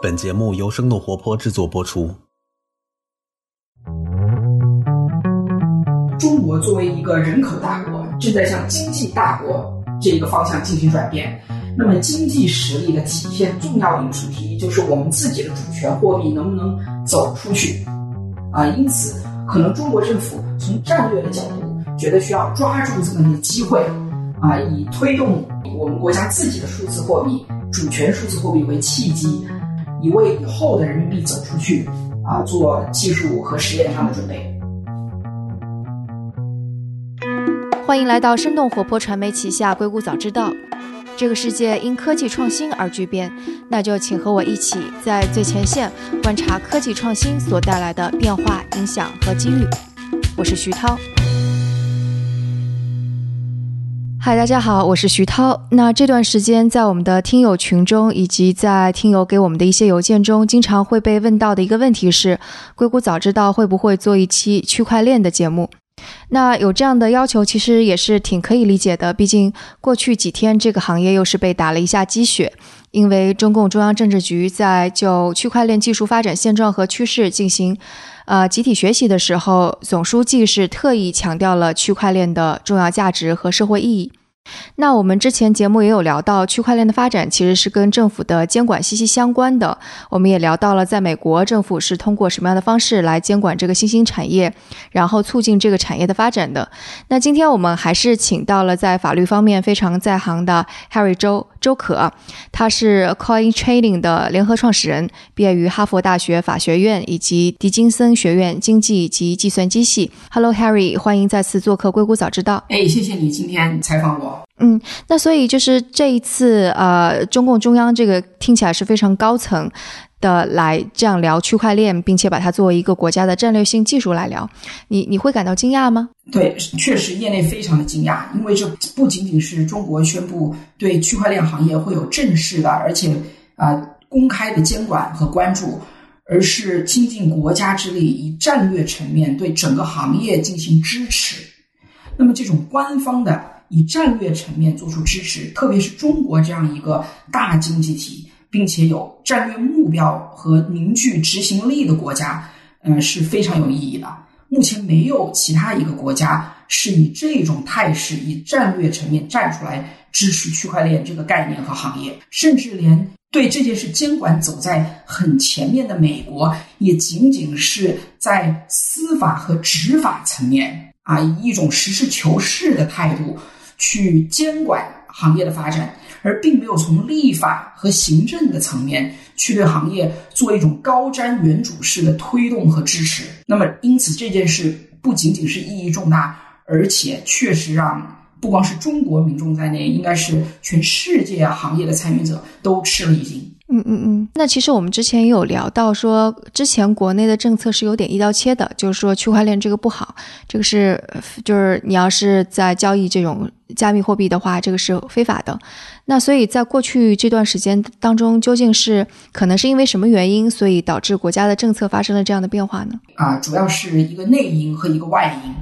本节目由生动活泼制作播出。中国作为一个人口大国，正在向经济大国这个方向进行转变。那么，经济实力的体现重要的一个主题，就是我们自己的主权货币能不能走出去啊？因此，可能中国政府从战略的角度，觉得需要抓住这么一个机会啊，以推动我们国家自己的数字货币、主权数字货币为契机，以为以后的人民币走出去啊做技术和实验上的准备。欢迎来到生动活泼传媒旗下《硅谷早知道》。这个世界因科技创新而巨变，那就请和我一起在最前线观察科技创新所带来的变化、影响和机遇。我是徐涛。嗨，大家好，我是徐涛。那这段时间在我们的听友群中，以及在听友给我们的一些邮件中，经常会被问到的一个问题是：硅谷早知道会不会做一期区块链的节目？那有这样的要求，其实也是挺可以理解的。毕竟过去几天，这个行业又是被打了一下鸡血，因为中共中央政治局在就区块链技术发展现状和趋势进行，呃集体学习的时候，总书记是特意强调了区块链的重要价值和社会意义。那我们之前节目也有聊到，区块链的发展其实是跟政府的监管息息相关的。我们也聊到了，在美国政府是通过什么样的方式来监管这个新兴产业，然后促进这个产业的发展的。那今天我们还是请到了在法律方面非常在行的 Harry 周周可，他是 Coin Trading 的联合创始人，毕业于哈佛大学法学院以及迪金森学院经济及计算机系。Hello Harry，欢迎再次做客硅谷早知道。哎，谢谢你今天采访我。嗯，那所以就是这一次，呃，中共中央这个听起来是非常高层的来这样聊区块链，并且把它作为一个国家的战略性技术来聊，你你会感到惊讶吗？对，确实业内非常的惊讶，因为这不仅仅是中国宣布对区块链行业会有正式的，而且啊公开的监管和关注，而是倾尽国家之力，以战略层面对整个行业进行支持。那么这种官方的。以战略层面做出支持，特别是中国这样一个大经济体，并且有战略目标和凝聚执行力的国家，嗯，是非常有意义的。目前没有其他一个国家是以这种态势，以战略层面站出来支持区块链这个概念和行业，甚至连对这件事监管走在很前面的美国，也仅仅是在司法和执法层面啊，以一种实事求是的态度。去监管行业的发展，而并没有从立法和行政的层面去对行业做一种高瞻远瞩式的推动和支持。那么，因此这件事不仅仅是意义重大，而且确实让不光是中国民众在内，应该是全世界行业的参与者都吃了一惊。嗯嗯嗯，那其实我们之前也有聊到说，之前国内的政策是有点一刀切的，就是说区块链这个不好，这个是就是你要是在交易这种加密货币的话，这个是非法的。那所以在过去这段时间当中，究竟是可能是因为什么原因，所以导致国家的政策发生了这样的变化呢？啊，主要是一个内因和一个外因。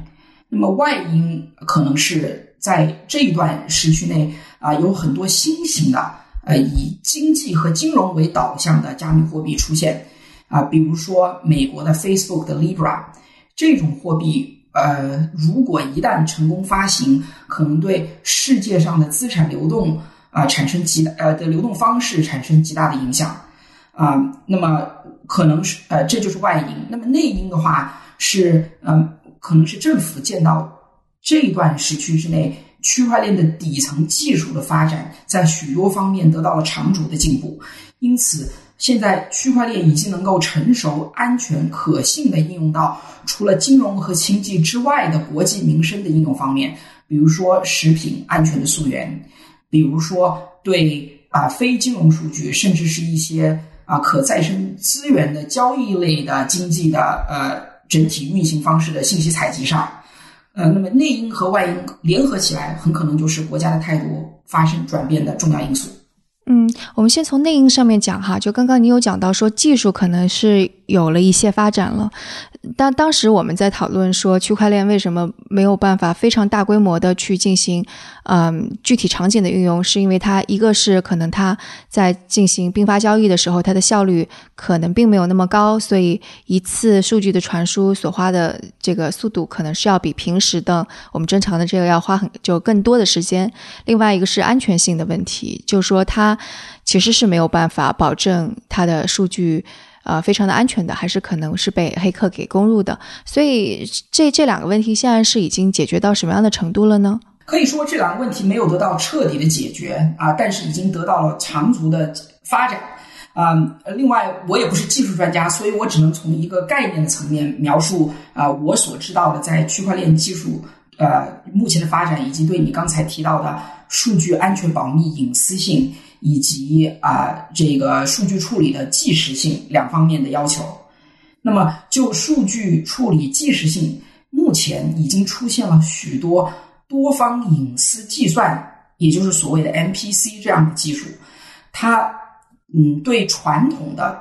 那么外因可能是在这一段时区内啊，有很多新型的。呃，以经济和金融为导向的加密货币出现，啊，比如说美国的 Facebook 的 Libra 这种货币，呃，如果一旦成功发行，可能对世界上的资产流动啊产生极大呃的流动方式产生极大的影响，啊，那么可能是呃这就是外因，那么内因的话是嗯，可能是政府见到这段时区之内。区块链的底层技术的发展，在许多方面得到了长足的进步，因此现在区块链已经能够成熟、安全、可信的应用到除了金融和经济之外的国计民生的应用方面，比如说食品安全的溯源，比如说对啊非金融数据，甚至是一些啊可再生资源的交易类的经济的呃整体运行方式的信息采集上。呃，那么内因和外因联合起来，很可能就是国家的态度发生转变的重要因素。嗯，我们先从内因上面讲哈，就刚刚你有讲到说技术可能是有了一些发展了，但当时我们在讨论说区块链为什么没有办法非常大规模的去进行嗯，具体场景的运用，是因为它一个是可能它在进行并发交易的时候，它的效率可能并没有那么高，所以一次数据的传输所花的这个速度可能是要比平时的我们正常的这个要花很就更多的时间。另外一个是安全性的问题，就是说它其实是没有办法保证它的数据。呃，非常的安全的，还是可能是被黑客给攻入的，所以这这两个问题现在是已经解决到什么样的程度了呢？可以说这两个问题没有得到彻底的解决啊，但是已经得到了长足的发展啊。另外，我也不是技术专家，所以我只能从一个概念的层面描述啊，我所知道的在区块链技术呃目前的发展，以及对你刚才提到的数据安全保密隐私性。以及啊，这个数据处理的即时性两方面的要求。那么，就数据处理即时性，目前已经出现了许多多方隐私计算，也就是所谓的 MPC 这样的技术。它嗯，对传统的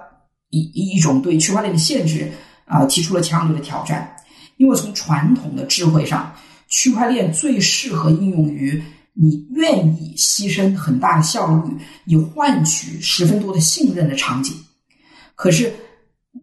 一一种对区块链的限制啊，提出了强烈的挑战。因为从传统的智慧上，区块链最适合应用于。你愿意牺牲很大的效率，以换取十分多的信任的场景，可是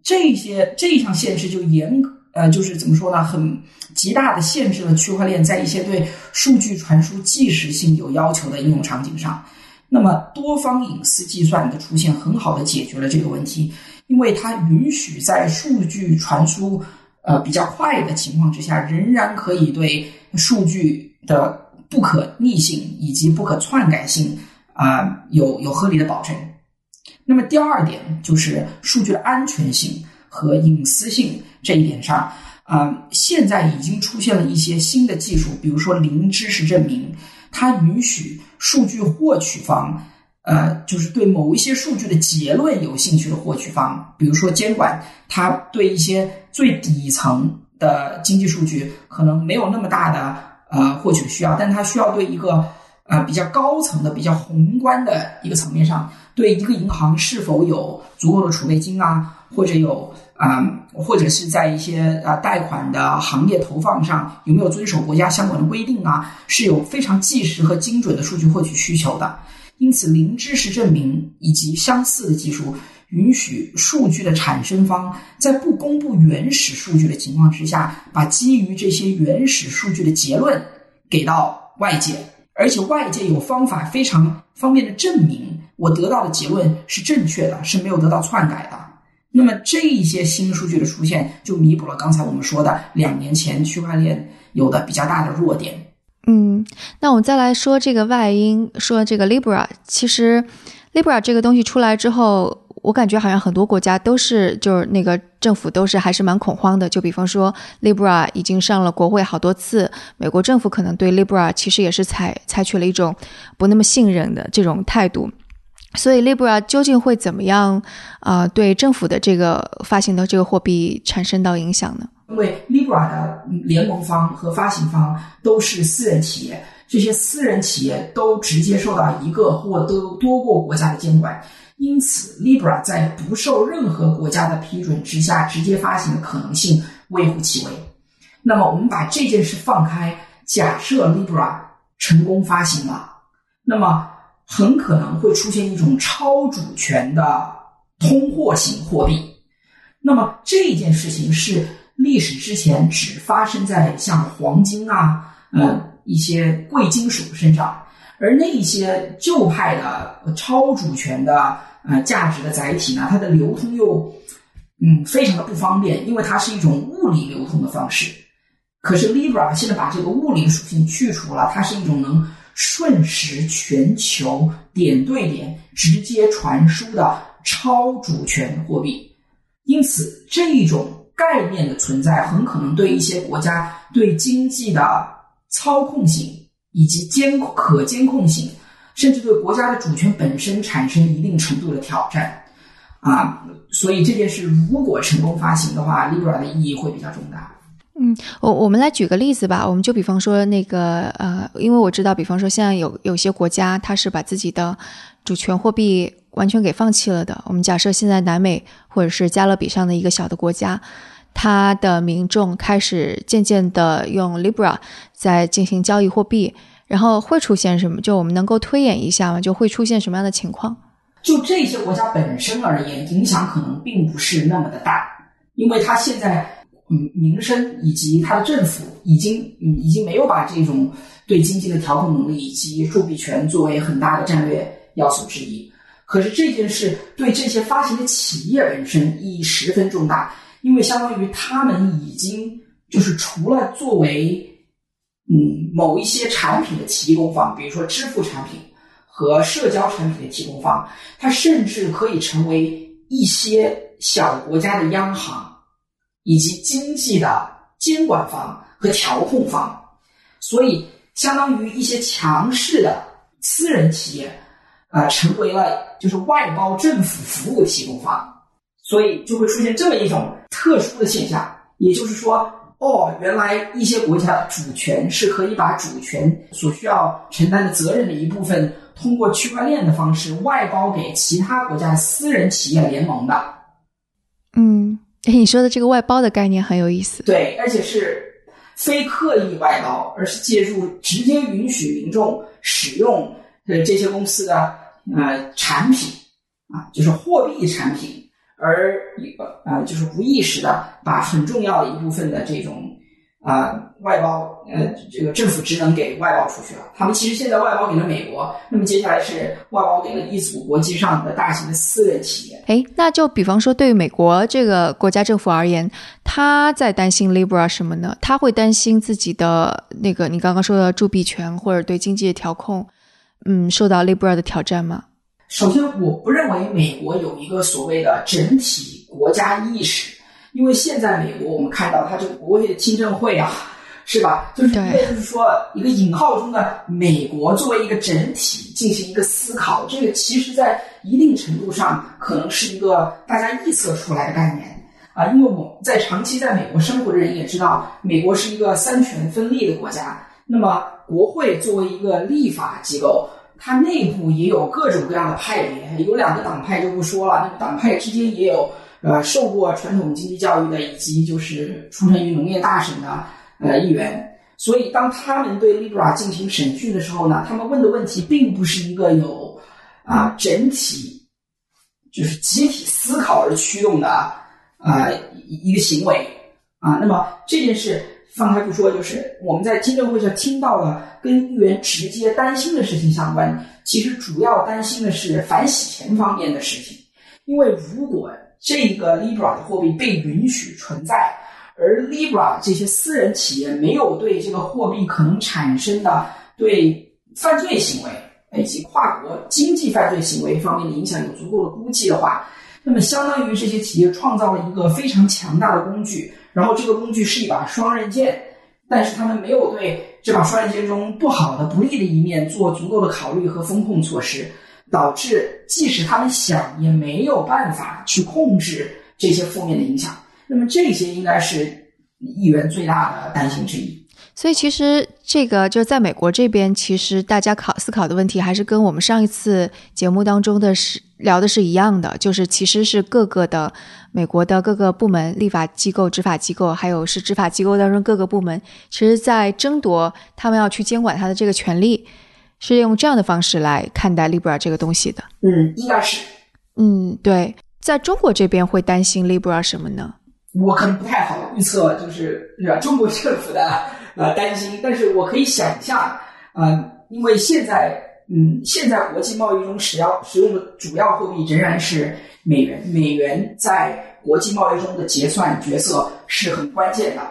这些这一项限制就严格呃，就是怎么说呢？很极大的限制了区块链在一些对数据传输即时性有要求的应用场景上。那么，多方隐私计算的出现，很好的解决了这个问题，因为它允许在数据传输呃比较快的情况之下，仍然可以对数据的。不可逆性以及不可篡改性啊，有有合理的保证。那么第二点就是数据的安全性和隐私性这一点上啊，现在已经出现了一些新的技术，比如说零知识证明，它允许数据获取方呃，就是对某一些数据的结论有兴趣的获取方，比如说监管，它对一些最底层的经济数据可能没有那么大的。呃，获取需要，但它需要对一个呃比较高层的、比较宏观的一个层面上，对一个银行是否有足够的储备金啊，或者有啊，或者是在一些啊贷款的行业投放上有没有遵守国家相关的规定啊，是有非常即时和精准的数据获取需求的。因此，零知识证明以及相似的技术。允许数据的产生方在不公布原始数据的情况之下，把基于这些原始数据的结论给到外界，而且外界有方法非常方便的证明我得到的结论是正确的，是没有得到篡改的。那么这一些新数据的出现，就弥补了刚才我们说的两年前区块链有的比较大的弱点。嗯，那我们再来说这个外因，说这个 Libra，其实 Libra 这个东西出来之后。我感觉好像很多国家都是，就是那个政府都是还是蛮恐慌的。就比方说，Libra 已经上了国会好多次，美国政府可能对 Libra 其实也是采采取了一种不那么信任的这种态度。所以，Libra 究竟会怎么样啊？对政府的这个发行的这个货币产生到影响呢？因为 Libra 的联盟方和发行方都是私人企业，这些私人企业都直接受到一个或多多个国家的监管。因此，Libra 在不受任何国家的批准之下直接发行的可能性微乎其微。那么，我们把这件事放开，假设 Libra 成功发行了，那么很可能会出现一种超主权的通货型货币。那么这件事情是历史之前只发生在像黄金啊、呃一些贵金属身上，而那一些旧派的超主权的。呃，价值的载体呢，它的流通又嗯非常的不方便，因为它是一种物理流通的方式。可是 Libra 现在把这个物理属性去除了，它是一种能瞬时全球点对点直接传输的超主权货币。因此，这一种概念的存在，很可能对一些国家对经济的操控性以及监可监控性。甚至对国家的主权本身产生一定程度的挑战，啊，所以这件事如果成功发行的话，Libra 的意义会比较重大。嗯，我我们来举个例子吧，我们就比方说那个呃，因为我知道，比方说现在有有些国家，它是把自己的主权货币完全给放弃了的。我们假设现在南美或者是加勒比上的一个小的国家，它的民众开始渐渐的用 Libra 在进行交易货币。然后会出现什么？就我们能够推演一下吗？就会出现什么样的情况？就这些国家本身而言，影响可能并不是那么的大，因为它现在嗯民生以及它的政府已经嗯已经没有把这种对经济的调控能力以及铸币权作为很大的战略要素之一。可是这件事对这些发行的企业本身意义十分重大，因为相当于他们已经就是除了作为嗯某一些产品的提供方，比如说支付产品。和社交产品的提供方，它甚至可以成为一些小国家的央行以及经济的监管方和调控方，所以相当于一些强势的私人企业啊，成为了就是外包政府服务提供方，所以就会出现这么一种特殊的现象，也就是说。哦，原来一些国家的主权是可以把主权所需要承担的责任的一部分，通过区块链的方式外包给其他国家私人企业联盟的。嗯，哎你说的这个外包的概念很有意思。对，而且是非刻意外包，而是借助直接允许民众使用呃这些公司的呃产品啊，就是货币产品。而一个啊，就是无意识的把很重要的一部分的这种啊外包呃这个政府职能给外包出去了。他们其实现在外包给了美国，那么接下来是外包给了一组国际上的大型的私人企业。哎，那就比方说，对于美国这个国家政府而言，他在担心 Libra 什么呢？他会担心自己的那个你刚刚说的铸币权或者对经济的调控，嗯，受到 Libra 的挑战吗？首先，我不认为美国有一个所谓的整体国家意识，因为现在美国我们看到它这个国会的听证会啊，是吧？就是就是说一个引号中的美国作为一个整体进行一个思考，这个其实在一定程度上可能是一个大家臆测出来的概念啊，因为我在长期在美国生活的人也知道，美国是一个三权分立的国家，那么国会作为一个立法机构。它内部也有各种各样的派别，有两个党派就不说了。那个党派之间也有，呃，受过传统经济教育的，以及就是出身于农业大省的呃议员。所以，当他们对 Libra 进行审讯的时候呢，他们问的问题并不是一个有啊整体就是集体思考而驱动的啊一个行为啊。那么这件事。放开不说，就是我们在听证会上听到了跟议员直接担心的事情相关。其实主要担心的是反洗钱方面的事情，因为如果这个 Libra 的货币被允许存在，而 Libra 这些私人企业没有对这个货币可能产生的对犯罪行为以及跨国经济犯罪行为方面的影响有足够的估计的话，那么相当于这些企业创造了一个非常强大的工具。然后这个工具是一把双刃剑，但是他们没有对这把双刃剑中不好的、不利的一面做足够的考虑和风控措施，导致即使他们想也没有办法去控制这些负面的影响。那么这些应该是议员最大的担心之一。所以其实这个就是在美国这边，其实大家考思考的问题还是跟我们上一次节目当中的是聊的是一样的，就是其实是各个的美国的各个部门、立法机构、执法机构，还有是执法机构当中各个部门，其实在争夺他们要去监管他的这个权利，是用这样的方式来看待 Libra 这个东西的。嗯，应该是。嗯，对，在中国这边会担心 Libra 什么呢？我可能不太好预测，就是中国政府的。呃，担心，但是我可以想象，呃，因为现在，嗯，现在国际贸易中使要使用的主要货币仍然是美元，美元在国际贸易中的结算角色是很关键的。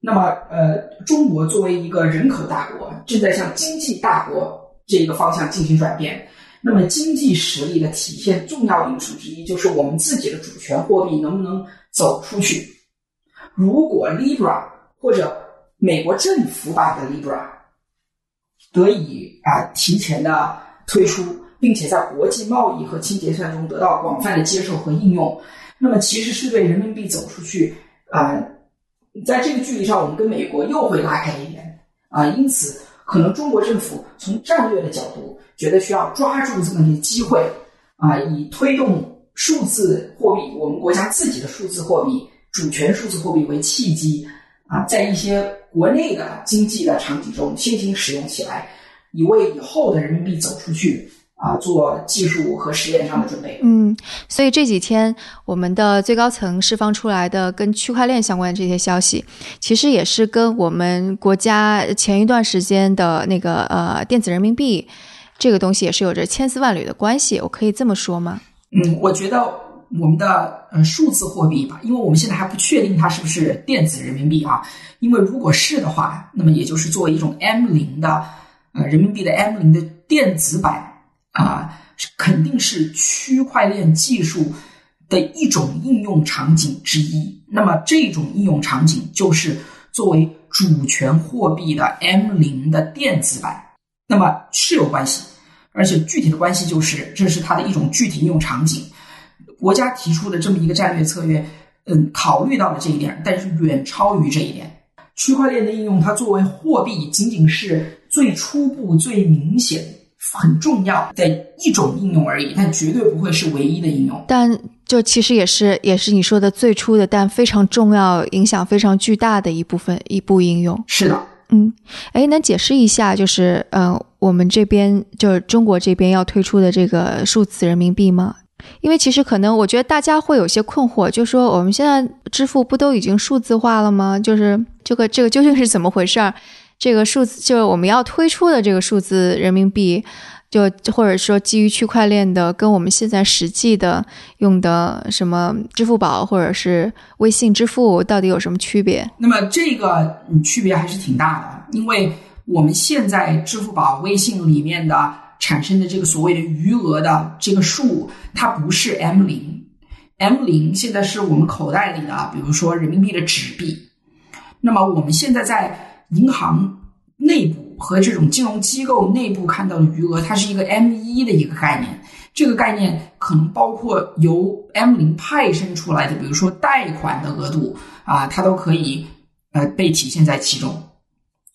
那么，呃，中国作为一个人口大国，正在向经济大国这个方向进行转变。那么，经济实力的体现重要因素之一，就是我们自己的主权货币能不能走出去。如果 Libra 或者美国政府版的 Libra 得以啊提前的推出，并且在国际贸易和清结算中得到广泛的接受和应用，那么其实是对人民币走出去啊，在这个距离上，我们跟美国又会拉开一点啊，因此可能中国政府从战略的角度觉得需要抓住这么一个机会啊，以推动数字货币，我们国家自己的数字货币主权数字货币为契机啊，在一些。国内的经济的场景中，先行使用起来，以为以后的人民币走出去啊做技术和实验上的准备。嗯，所以这几天我们的最高层释放出来的跟区块链相关的这些消息，其实也是跟我们国家前一段时间的那个呃电子人民币这个东西也是有着千丝万缕的关系。我可以这么说吗？嗯，我觉得我们的呃数字货币吧，因为我们现在还不确定它是不是电子人民币啊。因为如果是的话，那么也就是作为一种 M 零的呃人民币的 M 零的电子版啊，肯定是区块链技术的一种应用场景之一。那么这种应用场景就是作为主权货币的 M 零的电子版，那么是有关系，而且具体的关系就是这是它的一种具体应用场景。国家提出的这么一个战略策略，嗯，考虑到了这一点，但是远超于这一点。区块链的应用，它作为货币，仅仅是最初步、最明显、很重要的一种应用而已，但绝对不会是唯一的应用。但就其实也是，也是你说的最初的，但非常重要、影响非常巨大的一部分一部应用。是的，嗯，哎，能解释一下，就是呃，我们这边就是中国这边要推出的这个数字人民币吗？因为其实可能，我觉得大家会有些困惑，就说我们现在支付不都已经数字化了吗？就是这个这个究竟是怎么回事儿？这个数字就是我们要推出的这个数字人民币，就或者说基于区块链的，跟我们现在实际的用的什么支付宝或者是微信支付到底有什么区别？那么这个嗯区别还是挺大的，因为我们现在支付宝、微信里面的。产生的这个所谓的余额的这个数，它不是 M 零，M 零现在是我们口袋里的，比如说人民币的纸币。那么我们现在在银行内部和这种金融机构内部看到的余额，它是一个 M 一的一个概念。这个概念可能包括由 M 零派生出来的，比如说贷款的额度啊，它都可以呃被体现在其中。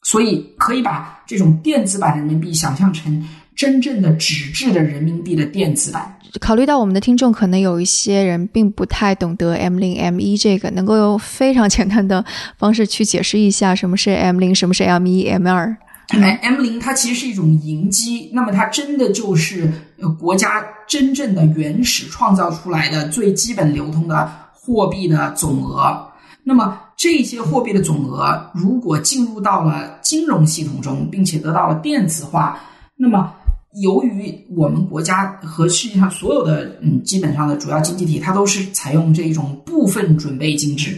所以可以把这种电子版人民币想象成。真正的纸质的人民币的电子版。考虑到我们的听众可能有一些人并不太懂得 M 零 M 一这个，能够用非常简单的方式去解释一下什么是 M 零，什么是 M 一、M 二。M 零它其实是一种银基，那么它真的就是国家真正的原始创造出来的最基本流通的货币的总额。那么这些货币的总额如果进入到了金融系统中，并且得到了电子化，那么由于我们国家和世界上所有的嗯基本上的主要经济体，它都是采用这种部分准备金制。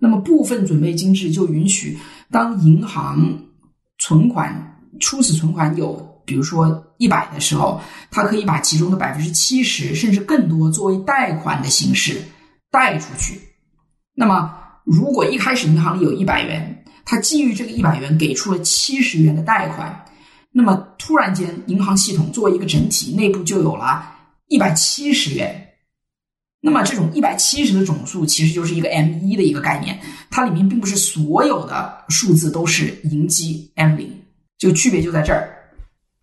那么部分准备金制就允许，当银行存款初始存款有比如说一百的时候，它可以把其中的百分之七十甚至更多作为贷款的形式贷出去。那么如果一开始银行里有一百元，它基于这个一百元给出了七十元的贷款。那么突然间，银行系统作为一个整体，内部就有了一百七十元。那么这种一百七十的总数，其实就是一个 M 一的一个概念。它里面并不是所有的数字都是迎击 M 零，就区别就在这儿。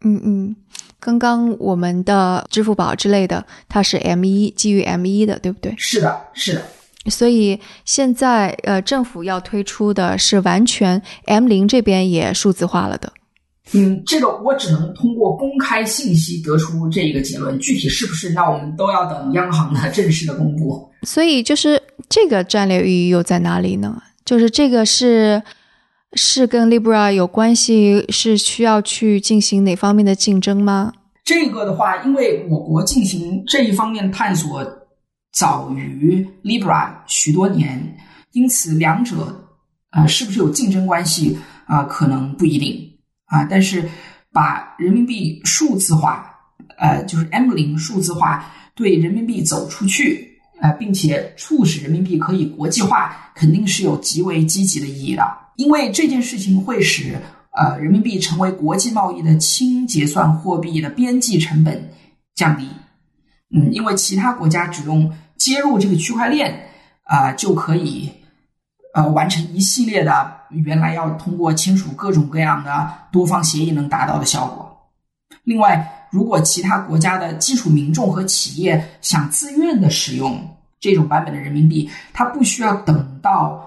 嗯嗯，刚刚我们的支付宝之类的，它是 M 一，基于 M 一的，对不对？是的，是的。所以现在呃，政府要推出的是完全 M 零这边也数字化了的。嗯，这个我只能通过公开信息得出这一个结论，具体是不是，那我们都要等央行的正式的公布。所以，就是这个战略意义又在哪里呢？就是这个是是跟 Libra 有关系，是需要去进行哪方面的竞争吗？这个的话，因为我国进行这一方面探索早于 Libra 许多年，因此两者啊，是不是有竞争关系啊？可能不一定。啊，但是把人民币数字化，呃，就是 M 零数字化，对人民币走出去，呃，并且促使人民币可以国际化，肯定是有极为积极的意义的。因为这件事情会使呃人民币成为国际贸易的轻结算货币的边际成本降低。嗯，因为其他国家只用接入这个区块链啊就可以。呃，完成一系列的原来要通过签署各种各样的多方协议能达到的效果。另外，如果其他国家的基础民众和企业想自愿的使用这种版本的人民币，它不需要等到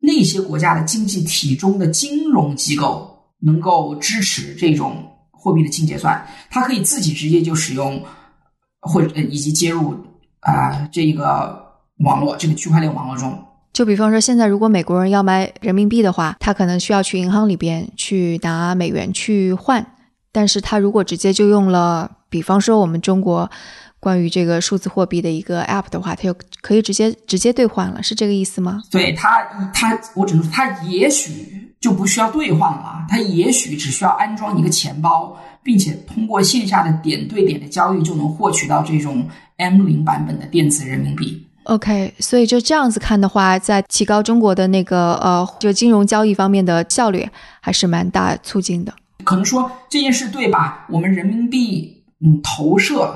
那些国家的经济体中的金融机构能够支持这种货币的清结算，它可以自己直接就使用，或者以及接入啊、这个网络这个区块链网络中。就比方说，现在如果美国人要买人民币的话，他可能需要去银行里边去拿美元去换，但是他如果直接就用了，比方说我们中国关于这个数字货币的一个 App 的话，他就可以直接直接兑换了，是这个意思吗？对它，它我只能说，它也许就不需要兑换了，它也许只需要安装一个钱包，并且通过线下的点对点的交易就能获取到这种 M 零版本的电子人民币。OK，所以就这样子看的话，在提高中国的那个呃，就金融交易方面的效率，还是蛮大促进的。可能说这件事对吧我们人民币嗯投射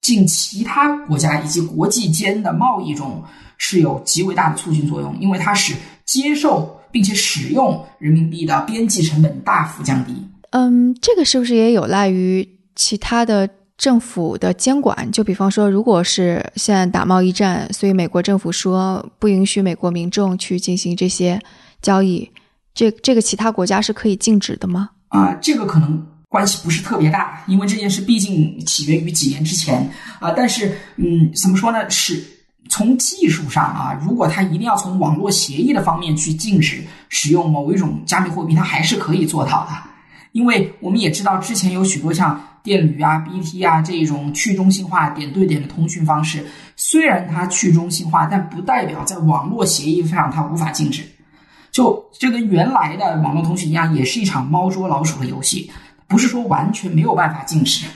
进其他国家以及国际间的贸易中是有极为大的促进作用，因为它使接受并且使用人民币的边际成本大幅降低。嗯，这个是不是也有赖于其他的政府的监管？就比方说，如果是现在打贸易战，所以美国政府说不允许美国民众去进行这些交易，这这个其他国家是可以禁止的吗？啊、这个可能关系不是特别大，因为这件事毕竟起源于几年之前啊、但是，嗯，怎么说呢？是从技术上啊，如果它一定要从网络协议的方面去禁止使用某一种加密货币，它还是可以做到的。因为我们也知道，之前有许多像电驴啊、BT 啊这种去中心化点对点的通讯方式，虽然它去中心化，但不代表在网络协议上它无法禁止。就这跟原来的网络通讯一样，也是一场猫捉老鼠的游戏，不是说完全没有办法禁止。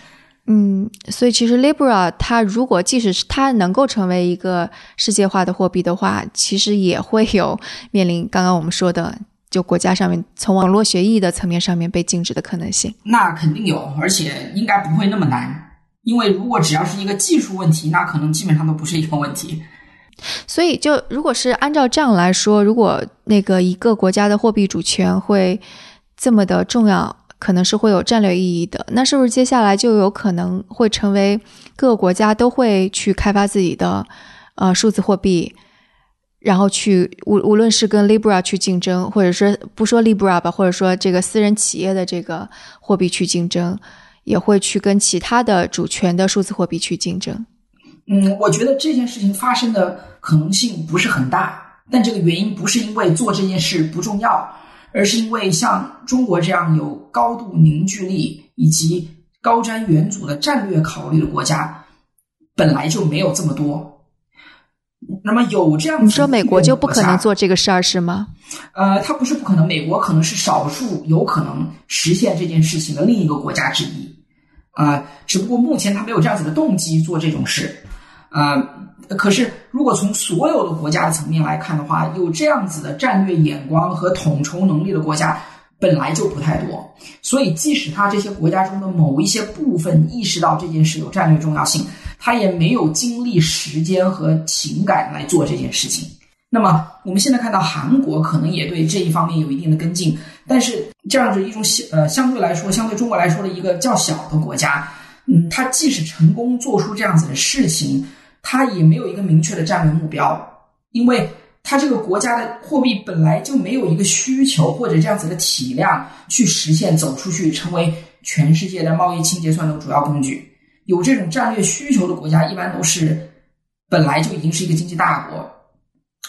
嗯，所以其实 Libra 它如果即使是它能够成为一个世界化的货币的话，其实也会有面临刚刚我们说的，就国家上面从网络协议的层面上面被禁止的可能性。那肯定有，而且应该不会那么难。因为如果只要是一个技术问题，那可能基本上都不是一个问题。所以，就如果是按照这样来说，如果那个一个国家的货币主权会这么的重要，可能是会有战略意义的。那是不是接下来就有可能会成为各个国家都会去开发自己的呃数字货币，然后去无无论是跟 Libra 去竞争，或者说不说 Libra 吧，或者说这个私人企业的这个货币去竞争，也会去跟其他的主权的数字货币去竞争。嗯，我觉得这件事情发生的可能性不是很大，但这个原因不是因为做这件事不重要，而是因为像中国这样有高度凝聚力以及高瞻远瞩的战略考虑的国家，本来就没有这么多。那么有这样子，你说美国就不可能？做这个事儿是吗？呃，它不是不可能，美国可能是少数有可能实现这件事情的另一个国家之一。啊、只不过目前它没有这样子的动机做这种事。啊、可是如果从所有的国家的层面来看的话，有这样子的战略眼光和统筹能力的国家本来就不太多。所以，即使他这些国家中的某一些部分意识到这件事有战略重要性，他也没有精力、时间和情感来做这件事情。那么，我们现在看到韩国可能也对这一方面有一定的跟进，但是这样子一种相呃相对来说，相对中国来说的一个较小的国家，嗯，它即使成功做出这样子的事情，它也没有一个明确的战略目标，因为它这个国家的货币本来就没有一个需求或者这样子的体量去实现走出去，成为全世界的贸易清结算的主要工具。有这种战略需求的国家，一般都是本来就已经是一个经济大国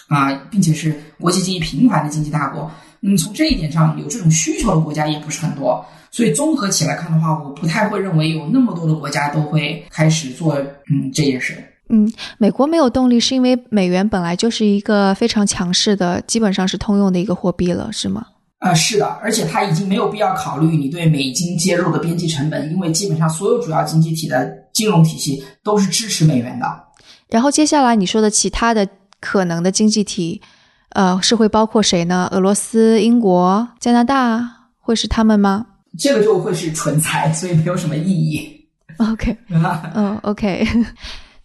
啊，并且是国际经济频繁的经济大国。那么从这一点上，有这种需求的国家也不是很多。所以综合起来看的话，我不太会认为有那么多的国家都会开始做嗯这件事。嗯，美国没有动力，是因为美元本来就是一个非常强势的，基本上是通用的一个货币了，是吗？啊、是的，而且它已经没有必要考虑你对美金接入的边际成本，因为基本上所有主要经济体的金融体系都是支持美元的。然后接下来你说的其他的可能的经济体，呃，是会包括谁呢？俄罗斯、英国、加拿大，会是他们吗这个就会是纯猜，所以没有什么意义。？OK，嗯，OK，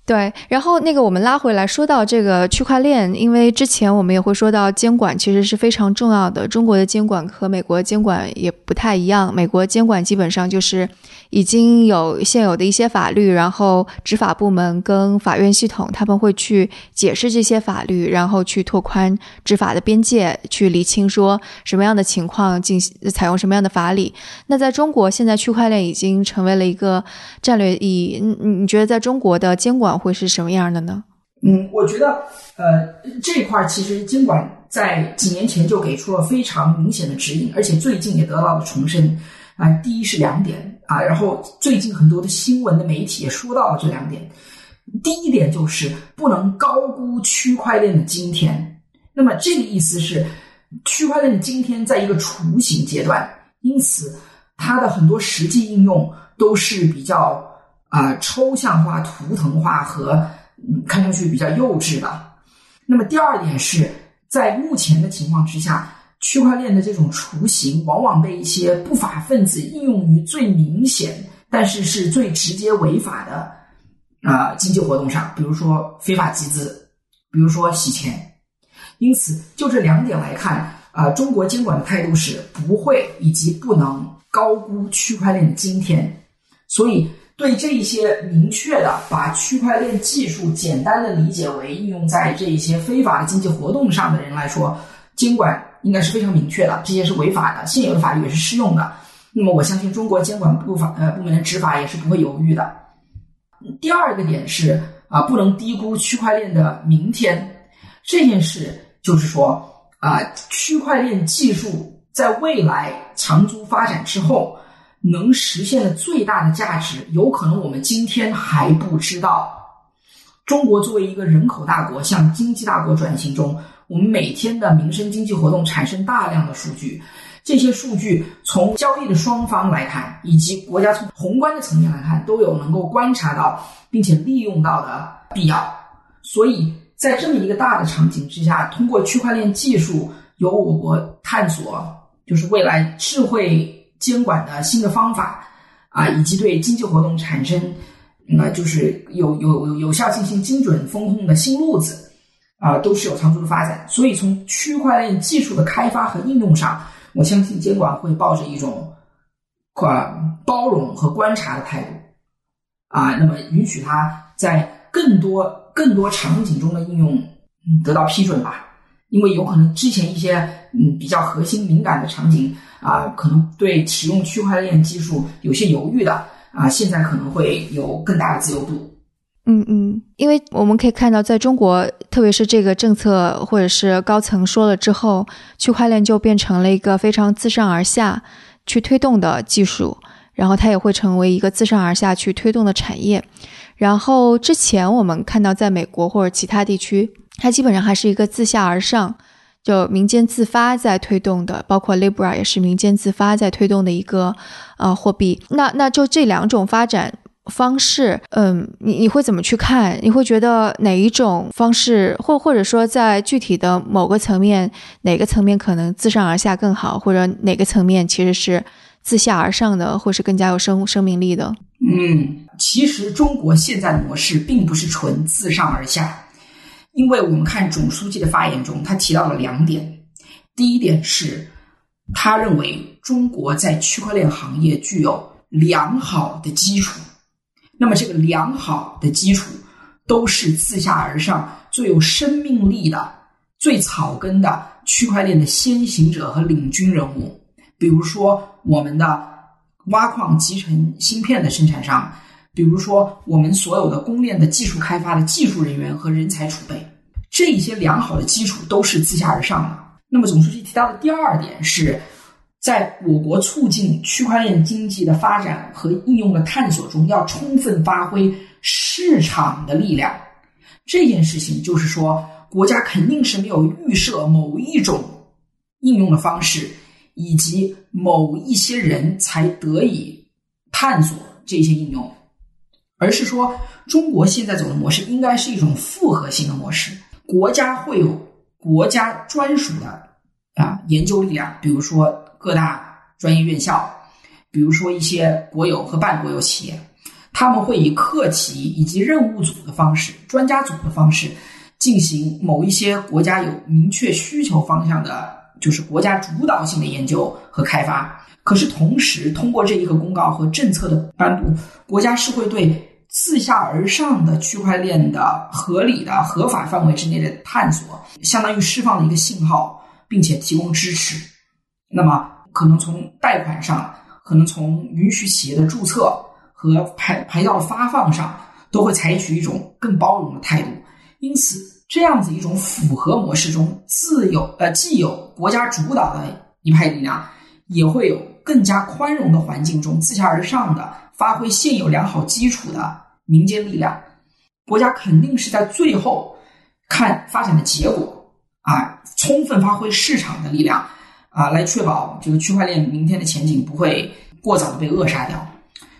对，然后那个我们拉回来说到这个区块链，因为之前我们也会说到监管其实是非常重要的。中国的监管和美国监管也不太一样，美国监管基本上就是已经有现有的一些法律，然后执法部门跟法院系统他们会去解释这些法律，然后去拓宽执法的边界，去厘清说什么样的情况进行采用什么样的法理。那在中国，现在区块链已经成为了一个战略意义。你你觉得在中国的监管？会是什么样的呢？嗯，我觉得，呃，这一块其实监管在几年前就给出了非常明显的指引，而且最近也得到了重申。啊，第一是两点啊，然后最近很多的新闻的媒体也说到了这两点。第一点就是不能高估区块链的今天。那么这个意思是，区块链的今天在一个雏形阶段，因此它的很多实际应用都是比较。啊，抽象化、图腾化和嗯看上去比较幼稚的。那么第二点是在目前的情况之下，区块链的这种雏形往往被一些不法分子应用于最明显，但是是最直接违法的啊经济活动上，比如说非法集资，比如说洗钱。因此，就这两点来看，啊，中国监管的态度是不会以及不能高估区块链的今天，所以。对这一些明确的把区块链技术简单的理解为应用在这一些非法的经济活动上的人来说，监管应该是非常明确的，这些是违法的，现有的法律也是适用的。那么我相信中国监管部法呃部门的执法也是不会犹豫的。第二个点是啊，不能低估区块链的明天这件事，就是说啊，区块链技术在未来长足发展之后。能实现的最大的价值，有可能我们今天还不知道。中国作为一个人口大国，向经济大国转型中，我们每天的民生经济活动产生大量的数据，这些数据从交易的双方来看，以及国家从宏观的层面来看，都有能够观察到并且利用到的必要。所以在这么一个大的场景之下，通过区块链技术，由我国探索，就是未来智慧。监管的新的方法啊，以及对经济活动产生，那就是有有有有效进行精准风控的新路子啊，都是有长足的发展。所以从区块链技术的开发和应用上，我相信监管会抱着一种啊包容和观察的态度啊，那么允许它在更多更多场景中的应用得到批准吧。因为有可能之前一些嗯比较核心敏感的场景啊，可能对使用区块链技术有些犹豫的啊，现在可能会有更大的自由度。嗯嗯，因为我们可以看到，在中国，特别是这个政策或者是高层说了之后，区块链就变成了一个非常自上而下去推动的技术，然后它也会成为一个自上而下去推动的产业。然后之前我们看到，在美国或者其他地区。它基本上还是一个自下而上，就民间自发在推动的，包括 Libra 也是民间自发在推动的一个呃货币。那那就这两种发展方式，嗯，你你会怎么去看？你会觉得哪一种方式，或或者说在具体的某个层面，哪个层面可能自上而下更好，或者哪个层面其实是自下而上的，或是更加有生生命力的？嗯，其实中国现在的模式并不是纯自上而下。因为我们看总书记的发言中，他提到了两点。第一点是，他认为中国在区块链行业具有良好的基础。那么，这个良好的基础都是自下而上、最有生命力的、最草根的区块链的先行者和领军人物。比如说，我们的挖矿集成芯片的生产商。比如说，我们所有的公链的技术开发的技术人员和人才储备，这一些良好的基础都是自下而上的。那么，总书记提到的第二点是，在我国促进区块链经济的发展和应用的探索中，要充分发挥市场的力量。这件事情就是说，国家肯定是没有预设某一种应用的方式，以及某一些人才得以探索这些应用。而是说，中国现在走的模式应该是一种复合型的模式。国家会有国家专属的啊研究力量，比如说各大专业院校，比如说一些国有和半国有企业，他们会以课题以及任务组的方式、专家组的方式进行某一些国家有明确需求方向的，就是国家主导性的研究和开发。可是同时，通过这一个公告和政策的颁布，国家是会对自下而上的区块链的合理的合法范围之内的探索，相当于释放了一个信号，并且提供支持。那么，可能从贷款上，可能从允许企业的注册和牌牌照发放上，都会采取一种更包容的态度。因此，这样子一种复合模式中，自有呃既有国家主导的一派力量，也会有。更加宽容的环境中，自下而上的发挥现有良好基础的民间力量，国家肯定是在最后看发展的结果啊，充分发挥市场的力量啊，来确保这个区块链明天的前景不会过早的被扼杀掉。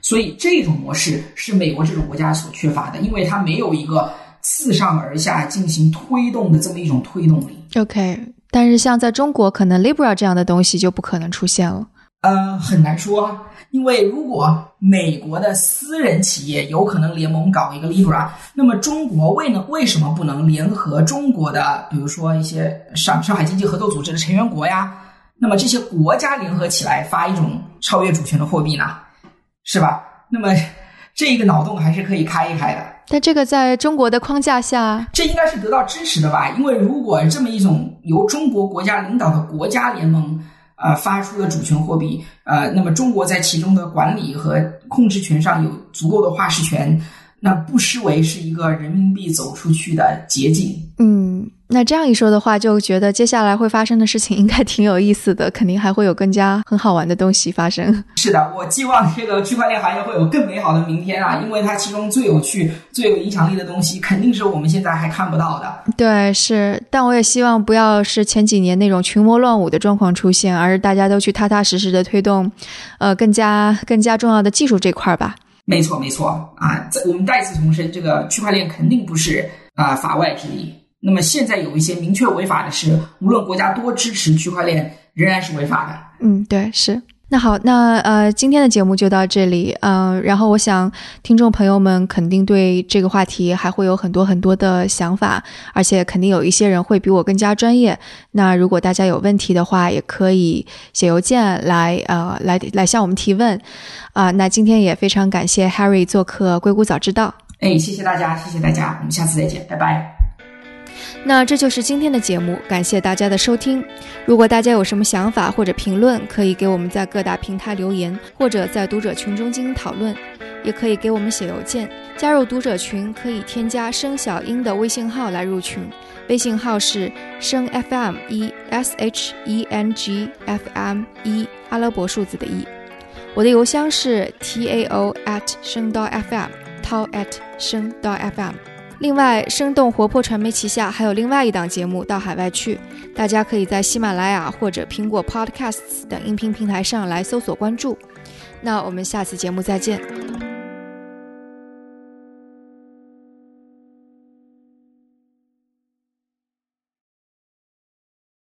所以，这种模式是美国这种国家所缺乏的，因为它没有一个自上而下进行推动的这么一种推动力。OK，但是像在中国，可能 Libra 这样的东西就不可能出现了。呃，很难说，因为如果美国的私人企业有可能联盟搞一个 Libra，那么中国为能为什么不能联合中国的，比如说一些上上海经济合作组织的成员国呀？那么这些国家联合起来发一种超越主权的货币呢？是吧？那么这一个脑洞还是可以开一开的。但这个在中国的框架下，这应该是得到支持的吧？因为如果这么一种由中国国家领导的国家联盟。呃，发出的主权货币，呃，那么中国在其中的管理和控制权上有足够的话事权，那不失为是一个人民币走出去的捷径。嗯。那这样一说的话，就觉得接下来会发生的事情应该挺有意思的，肯定还会有更加很好玩的东西发生。是的，我寄望这个区块链行业会有更美好的明天啊！因为它其中最有趣、最有影响力的东西，肯定是我们现在还看不到的。对，是，但我也希望不要是前几年那种群魔乱舞的状况出现，而是大家都去踏踏实实的推动，呃，更加更加重要的技术这块儿吧。没错，没错啊！我们再次重申，这个区块链肯定不是啊法外之地。那么现在有一些明确违法的是，无论国家多支持区块链，仍然是违法的。嗯，对，是。那好，那呃，今天的节目就到这里。嗯，然后我想听众朋友们肯定对这个话题还会有很多很多的想法，而且肯定有一些人会比我更加专业。那如果大家有问题的话，也可以写邮件来呃来来向我们提问。啊，那今天也非常感谢 Harry 做客《硅谷早知道》。哎，谢谢大家，谢谢大家，我们下次再见，拜拜。那这就是今天的节目，感谢大家的收听。如果大家有什么想法或者评论，可以给我们在各大平台留言，或者在读者群中进行讨论，也可以给我们写邮件。加入读者群可以添加声小英的微信号来入群，微信号是声 FM 一 S H E N G F M 一阿拉伯数字的一。我的邮箱是 tao at 声道 FM，tao at 声道 FM。另外，生动活泼传媒旗下还有另外一档节目《到海外去》，大家可以在喜马拉雅或者苹果 Podcasts 等音频平台上来搜索关注。那我们下次节目再见。